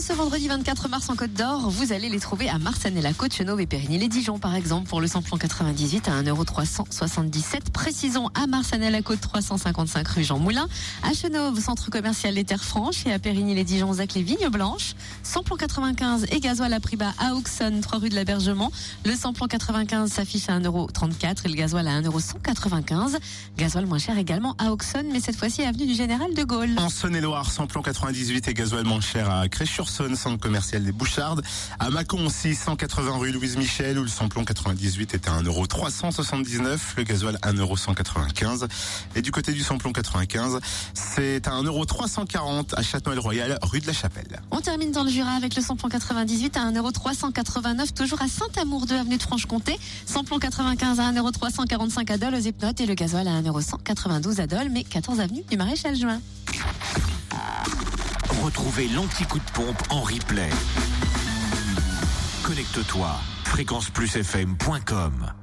Ce vendredi 24 mars en Côte d'Or, vous allez les trouver à Marsanne Côte, Chenauve et Périgny-les-Dijon par exemple pour le samplon 98 à 1,377€. Précisons à Marsanne Côte 355 rue Jean Moulin, à Chenauve centre commercial Les Terres Franches et à Périgny-les-Dijon Zac les Vignes Blanches. Samplon 95 et gasoil à prix bas à Auxonne 3 rue de l'Abergement. Le samplon 95 s'affiche à 1,34€ et le gasoil à 1,195€. Gasoil moins cher également à Auxonne mais cette fois-ci avenue du Général de Gaulle. En Saône-et-Loire, samplon 98 et gasoil moins cher à centre commercial des Bouchardes. À Mâcon aussi, 180 rue Louise Michel, où le samplon 98 est à 1,379€, le gasoil 1,195€. Et du côté du samplon 95, c'est à 1,340€ à Châtenoël-Royal, rue de la Chapelle. On termine dans le Jura avec le samplon 98 à 1,389€, toujours à Saint-Amour 2 avenue de Franche-Comté. Samplon 95 à 1,345€ à Dole aux Hypnotes et le gasoil à 1,192€ à Dole, mais 14 avenue du Maréchal Juin. Retrouvez l'anti-coup de pompe en replay. Connecte-toi, fréquenceplusfm.com.